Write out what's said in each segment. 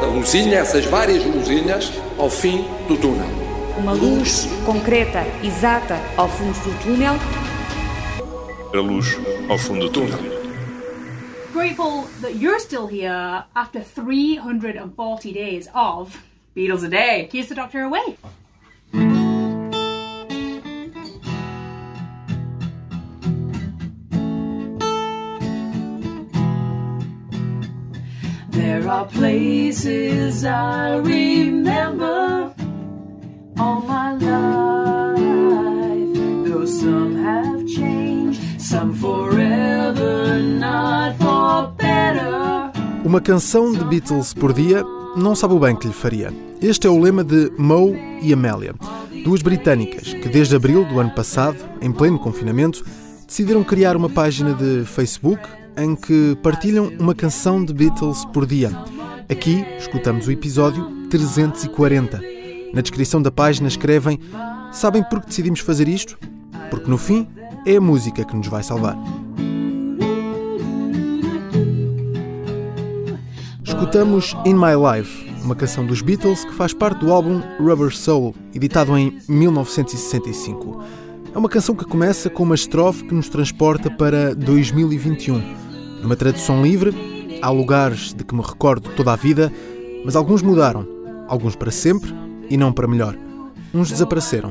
essa luzinha, essas várias luzinhas ao fim do túnel. Uma luz concreta, exata, ao fundo do túnel. A luz ao fundo do túnel. Grateful that you're still here after 340 days of Beatles a Day. Here's the doctor away. Are places I remember all my life, though some have changed, some forever, not for better. Uma canção de Beatles por dia não sabe o bem que lhe faria. Este é o lema de Moe e Amélia, duas britânicas que desde abril do ano passado, em pleno confinamento, decidiram criar uma página de Facebook em que partilham uma canção de Beatles por dia. Aqui escutamos o episódio 340. Na descrição da página escrevem: Sabem por que decidimos fazer isto? Porque no fim é a música que nos vai salvar. Escutamos In My Life, uma canção dos Beatles que faz parte do álbum Rubber Soul, editado em 1965. É uma canção que começa com uma estrofe que nos transporta para 2021. Numa tradução livre, há lugares de que me recordo toda a vida, mas alguns mudaram, alguns para sempre e não para melhor. Uns desapareceram,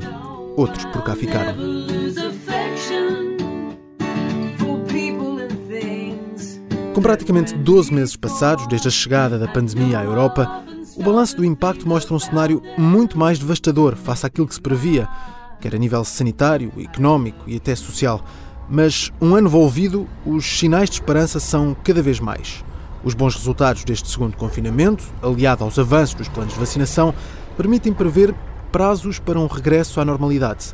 outros por cá ficaram. Com praticamente 12 meses passados desde a chegada da pandemia à Europa, o balanço do impacto mostra um cenário muito mais devastador face àquilo que se previa, quer a nível sanitário, económico e até social. Mas, um ano envolvido, os sinais de esperança são cada vez mais. Os bons resultados deste segundo confinamento, aliado aos avanços dos planos de vacinação, permitem prever prazos para um regresso à normalidade.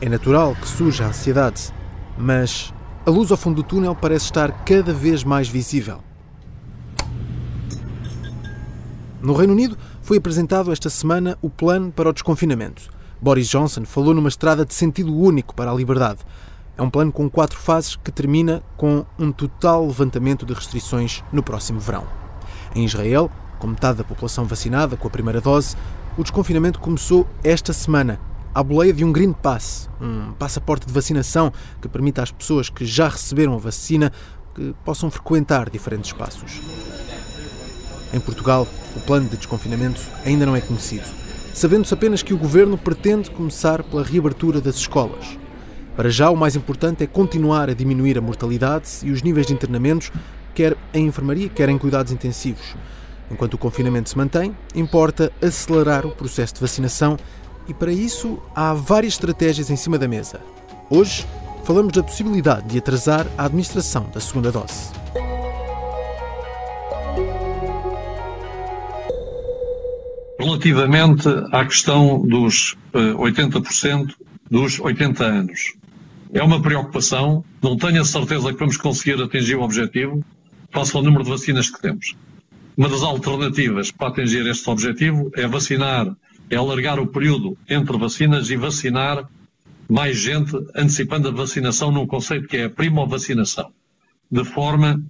É natural que surja a ansiedade, mas a luz ao fundo do túnel parece estar cada vez mais visível. No Reino Unido foi apresentado esta semana o plano para o desconfinamento. Boris Johnson falou numa estrada de sentido único para a liberdade. É um plano com quatro fases que termina com um total levantamento de restrições no próximo verão. Em Israel, com metade da população vacinada com a primeira dose, o desconfinamento começou esta semana, à boleia de um Green Pass, um passaporte de vacinação que permite às pessoas que já receberam a vacina que possam frequentar diferentes espaços. Em Portugal, o plano de desconfinamento ainda não é conhecido, sabendo-se apenas que o governo pretende começar pela reabertura das escolas. Para já, o mais importante é continuar a diminuir a mortalidade e os níveis de internamentos, quer em enfermaria, quer em cuidados intensivos. Enquanto o confinamento se mantém, importa acelerar o processo de vacinação e, para isso, há várias estratégias em cima da mesa. Hoje, falamos da possibilidade de atrasar a administração da segunda dose. Relativamente à questão dos 80% eh, dos 80 anos, é uma preocupação. Não tenho a certeza que vamos conseguir atingir o objetivo, face ao número de vacinas que temos. Uma das alternativas para atingir este objetivo é vacinar, é alargar o período entre vacinas e vacinar mais gente, antecipando a vacinação num conceito que é a primovacinação, de forma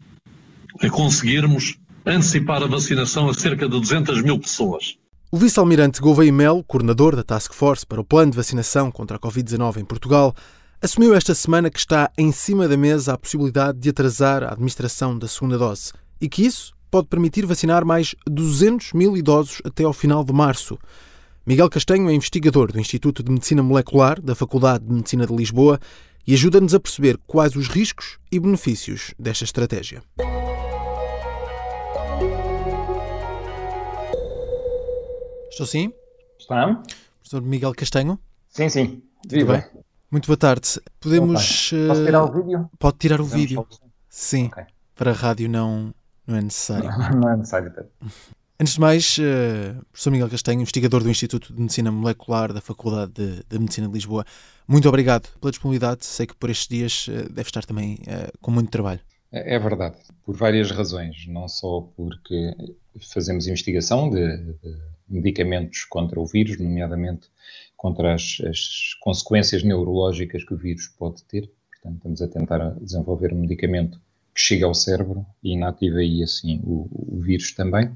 a conseguirmos antecipar a vacinação a cerca de 200 mil pessoas. O vice-almirante Gouveia Melo, coordenador da Task Force para o Plano de Vacinação contra a Covid-19 em Portugal, assumiu esta semana que está em cima da mesa a possibilidade de atrasar a administração da segunda dose e que isso pode permitir vacinar mais 200 mil idosos até ao final de março. Miguel Castanho é investigador do Instituto de Medicina Molecular da Faculdade de Medicina de Lisboa e ajuda-nos a perceber quais os riscos e benefícios desta estratégia. Estou sim? Está. Professor Miguel Castanho? Sim, sim. Tudo bem? Muito boa tarde. Podemos. Posso tirar o vídeo? Pode tirar o vídeo. Sim. Okay. Para a rádio não, não é necessário. Não, não é necessário. Antes de mais, uh, professor Miguel Castanho, investigador do Instituto de Medicina Molecular da Faculdade de, de, Medicina de Lisboa, muito obrigado pela disponibilidade. Sei que por estes dias uh, deve estar também uh, com muito trabalho. É, é verdade, por várias razões. Não só porque fazemos investigação de, de medicamentos contra o vírus, nomeadamente contra as, as, consequências neurológicas que o vírus pode ter. Portanto, estamos a tentar desenvolver um medicamento que chegue ao cérebro e inative aí assim o, o vírus também.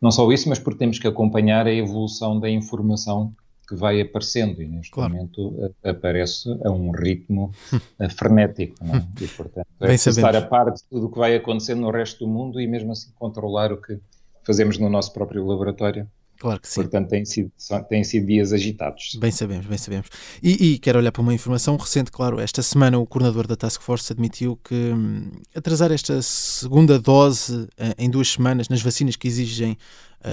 Não só isso, mas porque temos que acompanhar a evolução da informação que vai aparecendo e neste claro. momento aparece a um ritmo frenético. Não é? E, portanto, é estar a par de tudo o que vai acontecendo no resto do mundo e mesmo assim controlar o que fazemos no nosso próprio laboratório Claro que sim. Portanto, têm sido, têm sido dias agitados. Bem sabemos, bem sabemos. E, e, quero olhar para uma informação recente, claro, esta semana o coordenador da Task Force admitiu que hum, atrasar esta segunda dose uh, em duas semanas nas vacinas que exigem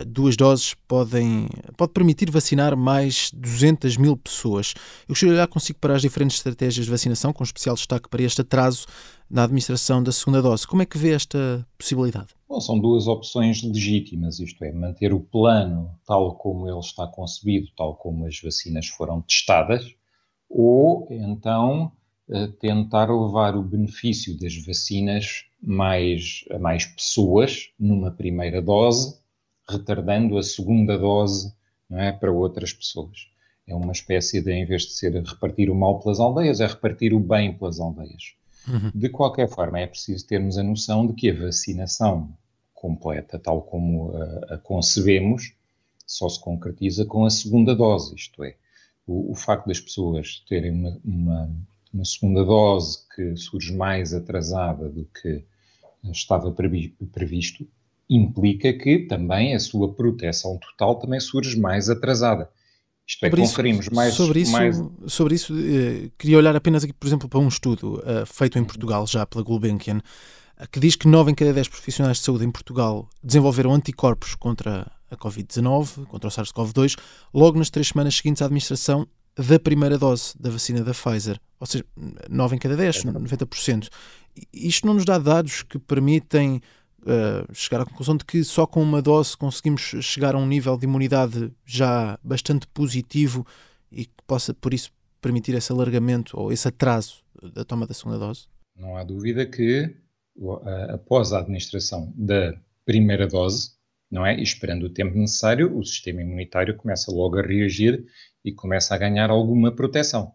duas doses podem, pode permitir vacinar mais 200 mil pessoas. Eu gostaria de olhar consigo para as diferentes estratégias de vacinação, com especial destaque para este atraso na administração da segunda dose. Como é que vê esta possibilidade? Bom, são duas opções legítimas, isto é, manter o plano tal como ele está concebido, tal como as vacinas foram testadas, ou então eh, tentar levar o benefício das vacinas mais, a mais pessoas numa primeira dose, retardando a segunda dose não é, para outras pessoas. É uma espécie de, em vez de ser repartir o mal pelas aldeias, é repartir o bem pelas aldeias. Uhum. De qualquer forma, é preciso termos a noção de que a vacinação completa, tal como a, a concebemos, só se concretiza com a segunda dose, isto é, o, o facto das pessoas terem uma, uma, uma, segunda dose que surge mais atrasada do que estava previsto, implica que também a sua proteção total também surge mais atrasada. Isto é, sobre conferimos isso, mais... Sobre isso, mais... sobre isso eh, queria olhar apenas aqui, por exemplo, para um estudo uh, feito em Portugal já pela Gulbenkian, que diz que 9 em cada 10 profissionais de saúde em Portugal desenvolveram anticorpos contra a Covid-19, contra o SARS-CoV-2, logo nas três semanas seguintes à administração da primeira dose da vacina da Pfizer. Ou seja, 9 em cada 10, 90%. Isto não nos dá dados que permitem uh, chegar à conclusão de que só com uma dose conseguimos chegar a um nível de imunidade já bastante positivo e que possa, por isso, permitir esse alargamento ou esse atraso da toma da segunda dose? Não há dúvida que após a administração da primeira dose, não é? Esperando o tempo necessário, o sistema imunitário começa logo a reagir e começa a ganhar alguma proteção.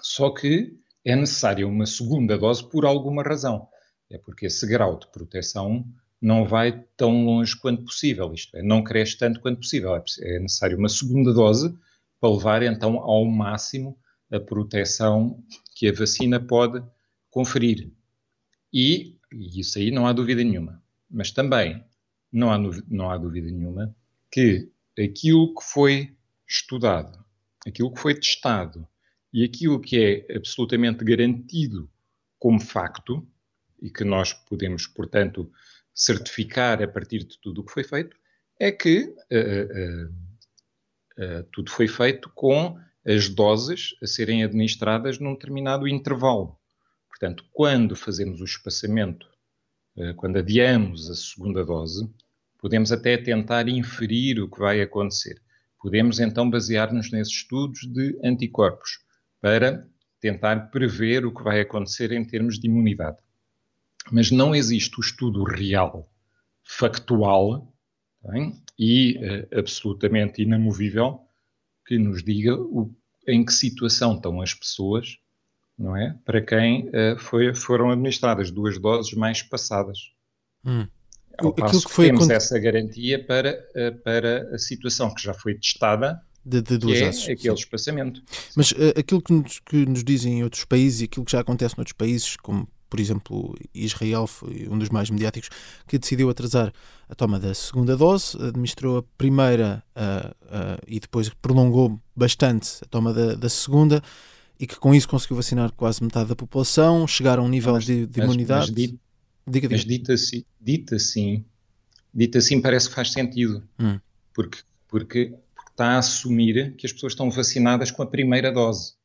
Só que é necessária uma segunda dose por alguma razão. É porque esse grau de proteção não vai tão longe quanto possível, isto é, não cresce tanto quanto possível. É necessário uma segunda dose para levar então ao máximo a proteção que a vacina pode conferir. E, e isso aí não há dúvida nenhuma. Mas também não há, não há dúvida nenhuma que aquilo que foi estudado, aquilo que foi testado e aquilo que é absolutamente garantido como facto, e que nós podemos, portanto, certificar a partir de tudo o que foi feito, é que uh, uh, uh, tudo foi feito com as doses a serem administradas num determinado intervalo. Portanto, quando fazemos o espaçamento, eh, quando adiamos a segunda dose, podemos até tentar inferir o que vai acontecer. Podemos então basear-nos nesses estudos de anticorpos para tentar prever o que vai acontecer em termos de imunidade. Mas não existe o estudo real, factual bem, e uh, absolutamente inamovível que nos diga o, em que situação estão as pessoas não é? Para quem uh, foi, foram administradas duas doses mais passadas. Hum. Ao passo que, foi temos essa garantia para, uh, para a situação que já foi testada, de, de duas que é doses, aquele espaçamento. Mas uh, aquilo que nos, que nos, dizem em outros países e aquilo que já acontece noutros países, como por exemplo Israel foi um dos mais mediáticos, que decidiu atrasar a toma da segunda dose, administrou a primeira e depois prolongou bastante a toma da, da segunda e que com isso conseguiu vacinar quase metade da população, chegar a um nível mas, de, de mas, imunidade. Mas, dito, diga, diga. mas dito, assim, dito assim, dito assim parece que faz sentido, hum. porque, porque, porque está a assumir que as pessoas estão vacinadas com a primeira dose.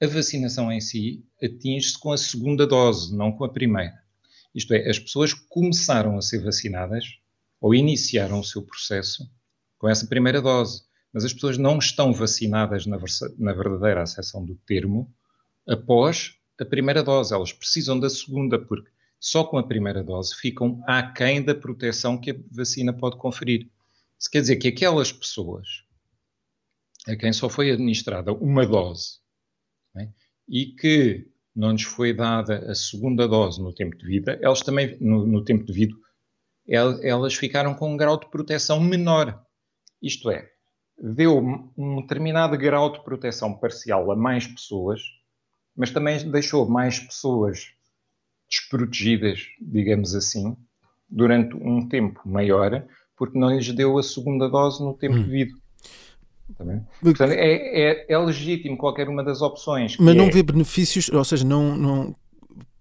A vacinação em si atinge-se com a segunda dose, não com a primeira. Isto é, as pessoas começaram a ser vacinadas ou iniciaram o seu processo com essa primeira dose mas as pessoas não estão vacinadas na, na verdadeira acessão do termo após a primeira dose. Elas precisam da segunda, porque só com a primeira dose ficam aquém da proteção que a vacina pode conferir. Isso quer dizer que aquelas pessoas a quem só foi administrada uma dose né, e que não lhes foi dada a segunda dose no tempo de vida, elas também, no, no tempo de vida, elas ficaram com um grau de proteção menor. Isto é, deu um determinado grau de proteção parcial a mais pessoas, mas também deixou mais pessoas desprotegidas, digamos assim, durante um tempo maior, porque não lhes deu a segunda dose no tempo hum. devido. Portanto, é, é, é, legítimo qualquer uma das opções. Mas não é... vê benefícios, ou seja, não, não...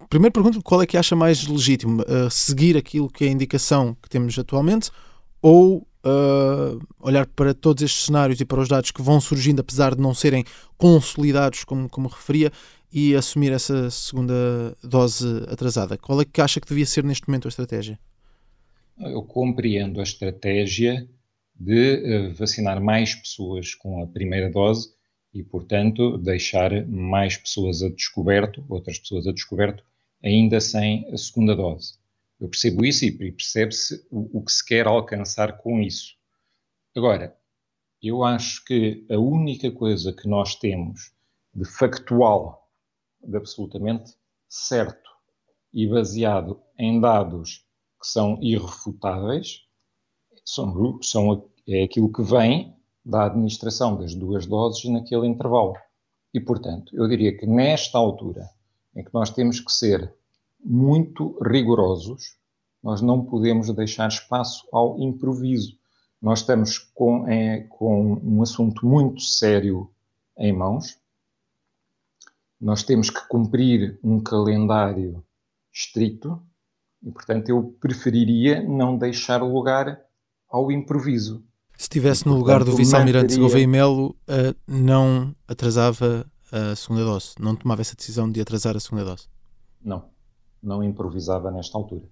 Primeiro pergunto qual é que acha mais legítimo, uh, seguir aquilo que é a indicação que temos atualmente ou uh, olhar para todos estes cenários e para os dados que vão surgindo, apesar de não serem consolidados, como, como referia, e assumir essa segunda dose atrasada. Qual é que acha que devia ser neste momento a estratégia? Eu compreendo a estratégia de uh, vacinar mais pessoas com a primeira dose e, portanto, deixar mais pessoas a descoberto, outras pessoas a descoberto, ainda sem a segunda dose. Eu percebo isso e percebe-se o, o que se quer alcançar com isso. Agora, eu acho que a única coisa que nós temos de factual, de absolutamente certo e baseado em dados que são irrefutáveis, são, são, é aquilo que vem da administração das duas doses naquele intervalo. E, portanto, eu diria que nesta altura, em que nós temos que ser muito rigorosos, nós não podemos deixar espaço ao improviso. Nós estamos com, é, com um assunto muito sério em mãos, nós temos que cumprir um calendário estrito e, portanto, eu preferiria não deixar lugar ao improviso. Se estivesse no lugar do vice-almirante Gouveia Melo, uh, não atrasava a segunda dose? Não tomava essa decisão de atrasar a segunda dose? Não não improvisava nesta altura.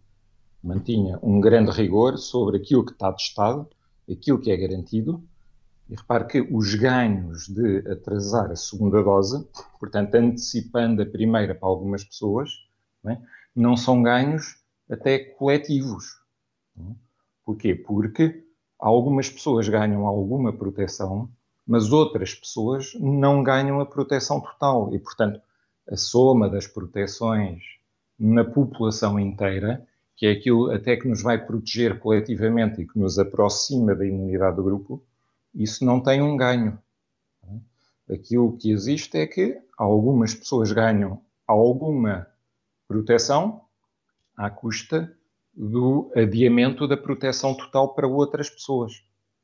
Mantinha um grande rigor sobre aquilo que está testado, aquilo que é garantido, e repare que os ganhos de atrasar a segunda dose, portanto, antecipando a primeira para algumas pessoas, não, é? não são ganhos até coletivos. Não? Porquê? Porque algumas pessoas ganham alguma proteção, mas outras pessoas não ganham a proteção total. E, portanto, a soma das proteções na população inteira, que é aquilo até que nos vai proteger coletivamente e que nos aproxima da imunidade do grupo, isso não tem um ganho. Aquilo que existe é que algumas pessoas ganham alguma proteção à custa do adiamento da proteção total para outras pessoas,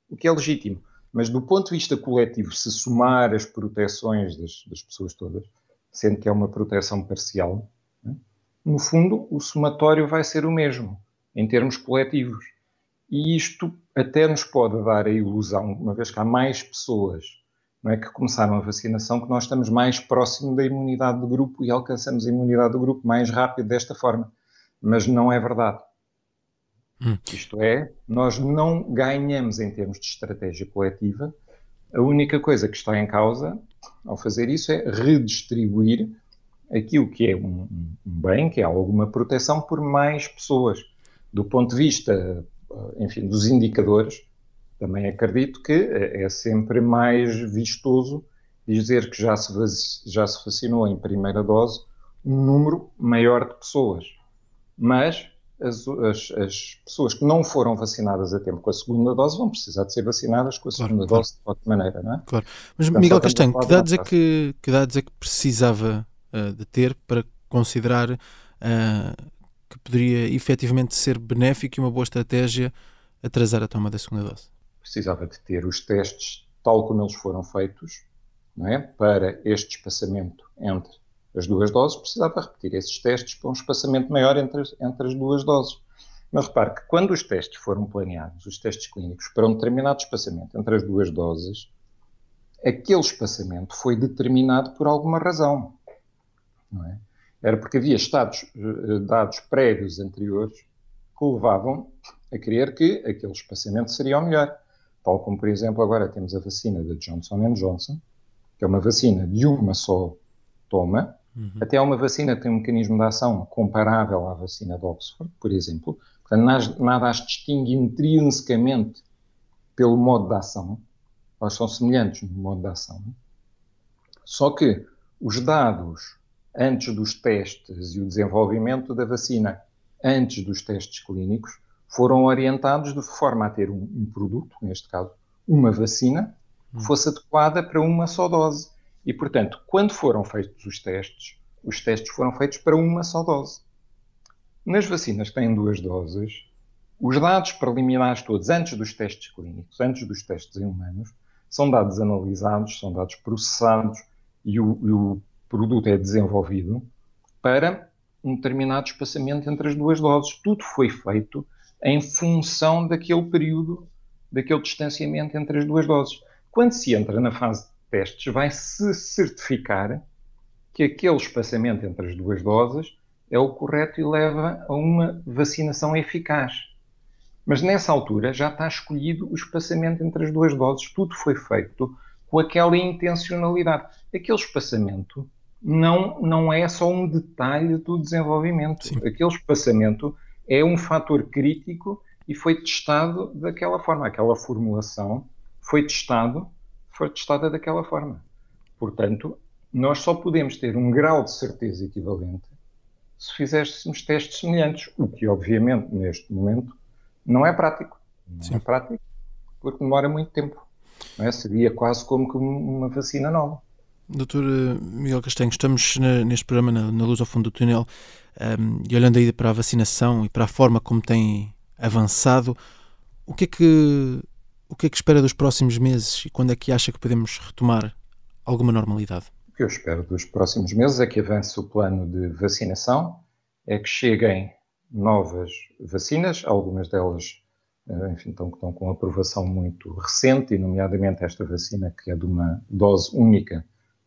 o que é legítimo. Mas do ponto de vista coletivo, se somar as proteções das, das pessoas todas, sendo que é uma proteção parcial, no fundo, o somatório vai ser o mesmo, em termos coletivos. E isto até nos pode dar a ilusão, uma vez que há mais pessoas não é, que começaram a vacinação, que nós estamos mais próximo da imunidade do grupo e alcançamos a imunidade do grupo mais rápido desta forma. Mas não é verdade. Hum. Isto é, nós não ganhamos em termos de estratégia coletiva. A única coisa que está em causa ao fazer isso é redistribuir aquilo que é um, bem, que é alguma proteção por mais pessoas. Do ponto de vista, eh, enfim, dos indicadores, também acredito que é sempre mais vistoso dizer que já se, já se vacinou em primeira dose um número maior de pessoas. Mas as, as, as, pessoas que não foram vacinadas a tempo com a segunda dose vão precisar de ser vacinadas com a segunda claro, dose claro. de qualquer maneira, não é? Claro. Mas Portanto, Miguel Castanho, que dados, é que, que dados é que precisava uh, de ter para considerar uh, que poderia efetivamente ser benéfico e uma boa estratégia atrasar a toma da segunda dose? Precisava de ter os testes tal como eles foram feitos, não é? Para este espaçamento entre as duas doses, precisava repetir esses testes para um espaçamento maior entre, entre as duas doses. Mas repare que quando os testes foram planeados, os testes clínicos, para um determinado espaçamento entre as duas doses, aquele espaçamento foi determinado por alguma razão é? Era porque havia estados, eh, dados prévios anteriores que levavam a crer que aquele espaçamento seria o melhor. Tal como, por exemplo, agora temos a vacina da Johnson Johnson, que é uma vacina de uma só toma, uhum. até uma vacina que tem um mecanismo de ação comparável à vacina de Oxford, por exemplo. Portanto, nada as distingue intrinsecamente pelo modo de ação. Elas são semelhantes no modo de ação. Só que os dados antes dos testes e o desenvolvimento da vacina, antes dos testes clínicos, foram orientados de forma a ter um, um produto, neste caso, uma vacina, que fosse adequada para uma só dose. E, portanto, quando foram feitos os testes, os testes foram feitos para uma só dose. Nas vacinas que têm duas doses, os dados preliminares todos, antes dos testes clínicos, antes dos testes em humanos, são dados analisados, são dados processados e o, e o produto é desenvolvido para um determinado espaçamento entre as duas doses. Tudo foi feito em função daquele período, daquele distanciamento entre as duas doses. Quando se entra na fase testes, vai-se certificar que aquele espaçamento entre as duas doses é o correto e leva a uma vacinação eficaz. Mas nessa altura já está escolhido o espaçamento entre as duas doses, tudo foi feito com aquela intencionalidade. Aquele espaçamento não, não é só um detalhe do desenvolvimento. Sim. Aquele espaçamento é um fator crítico e foi testado daquela forma. Aquela formulação foi testado, foi testada daquela forma. Portanto, nós só podemos ter um grau de certeza equivalente se fizéssemos testes semelhantes, o que obviamente neste momento não é prático. Não Sim. é prático porque demora muito tempo. É? Seria quase como uma vacina nova. Doutor eh, Miguel Castanho, estamos neste programa na, na, Luz ao Fundo do Túnel um, ehm, e olhando aí para a vacinação e para a forma como tem avançado, o que é que o que é que espera dos próximos meses e quando é que acha que podemos retomar alguma normalidade? O que eu espero dos próximos meses é que avance o plano de vacinação, é que cheguem novas vacinas, algumas delas eh, enfim, estão, estão com aprovação muito recente, e nomeadamente esta vacina que é de uma dose única,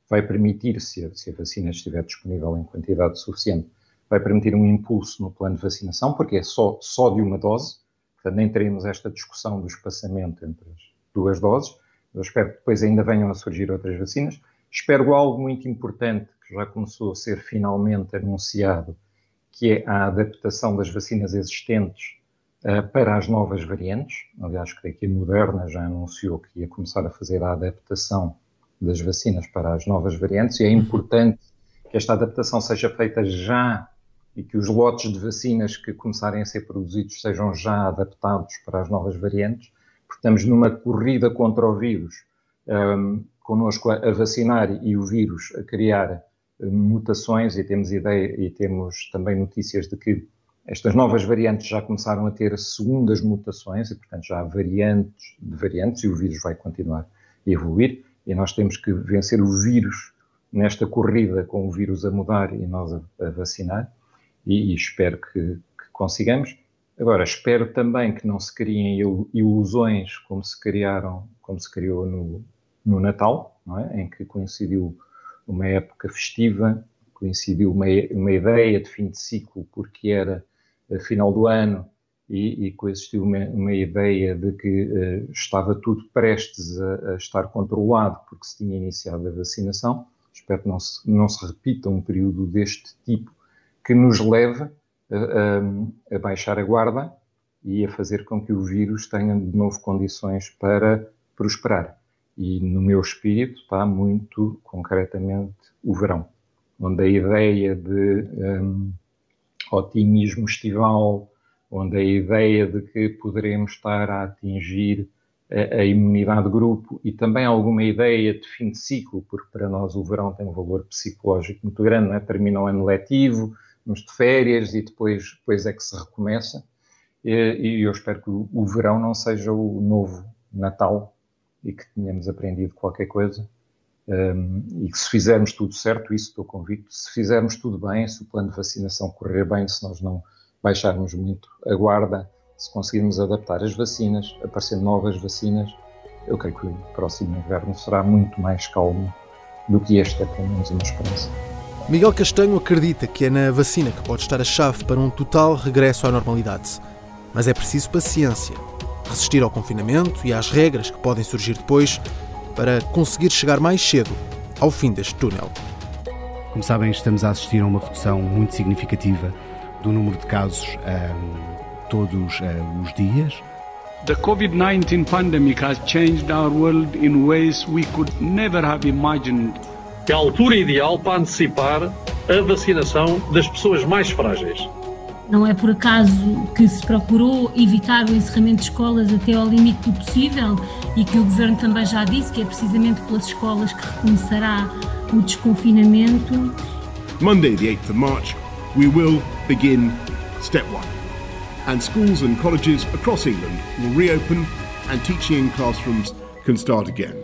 vai permitir, se a, se a vacina estiver disponível em quantidade suficiente, vai permitir um impulso no plano de vacinação, porque é só, só de uma dose, portanto nem teremos esta discussão do espaçamento entre as duas doses. Eu espero que depois ainda venham a surgir outras vacinas. Espero algo muito importante que já começou a ser finalmente anunciado, que é a adaptação das vacinas existentes uh, para as novas variantes. Aliás, creio que a Moderna já anunciou que ia começar a fazer a adaptação das vacinas para as novas variantes e é importante que esta adaptação seja feita já e que os lotes de vacinas que começarem a ser produzidos sejam já adaptados para as novas variantes, estamos numa corrida contra o vírus, um, connosco a, a vacinar e o vírus a criar hum, mutações e temos ideia e temos também notícias de que estas novas variantes já começaram a ter segundas mutações e, portanto, já há variantes de variantes e o vírus vai continuar a evoluir e nós temos que vencer o vírus nesta corrida com o vírus a mudar e nós a, a vacinar e, e espero que, que, consigamos. Agora, espero também que não se criem ilusões como se criaram, como se criou no, no Natal, é? em que coincidiu uma época festiva, coincidiu uma, uma ideia de fim de ciclo porque era final do ano e, e coexistiu uma, uma, ideia de que uh, estava tudo prestes a, a, estar controlado porque se tinha iniciado a vacinação. Espero que não se, não se repita um período deste tipo que nos leve a, a, a baixar a guarda e a fazer com que o vírus tenha de novo condições para prosperar. E no meu espírito está muito concretamente o verão, onde a ideia de um, otimismo estival, onde a ideia de que poderemos estar a atingir a, a, imunidade de grupo e também alguma ideia de fim de ciclo, porque para nós o verão tem um valor psicológico muito grande, é? termina o ano letivo, vamos de férias e depois, depois é que se recomeça. E, e eu espero que o, o verão não seja o novo Natal e que tenhamos aprendido qualquer coisa. Um, e que se fizermos tudo certo, isso estou convicto, se fizermos tudo bem, se o plano de vacinação correr bem, se nós não baixarmos muito a guarda, se conseguirmos adaptar as vacinas, aparecendo novas vacinas, eu creio que o próximo inverno será muito mais calmo do que este, é pelo menos uma esperança. Miguel Castanho acredita que é na vacina que pode estar a chave para um total regresso à normalidade. Mas é preciso paciência, resistir ao confinamento e às regras que podem surgir depois para conseguir chegar mais cedo ao fim deste túnel. Como sabem, estamos a assistir a uma redução muito significativa do número de casos um, todos uh, os dias. The COVID-19 pandemic has changed our world in ways we could never have imagined. É a altura ideal para antecipar a vacinação das pessoas mais frágeis. Não é por acaso que se procurou evitar o encerramento de escolas até ao limite do possível e que o Governo também já disse que é precisamente pelas escolas que recomeçará o desconfinamento. Monday, the 8th of March, we will begin step one. And schools and colleges across England will reopen and teaching in classrooms can start again.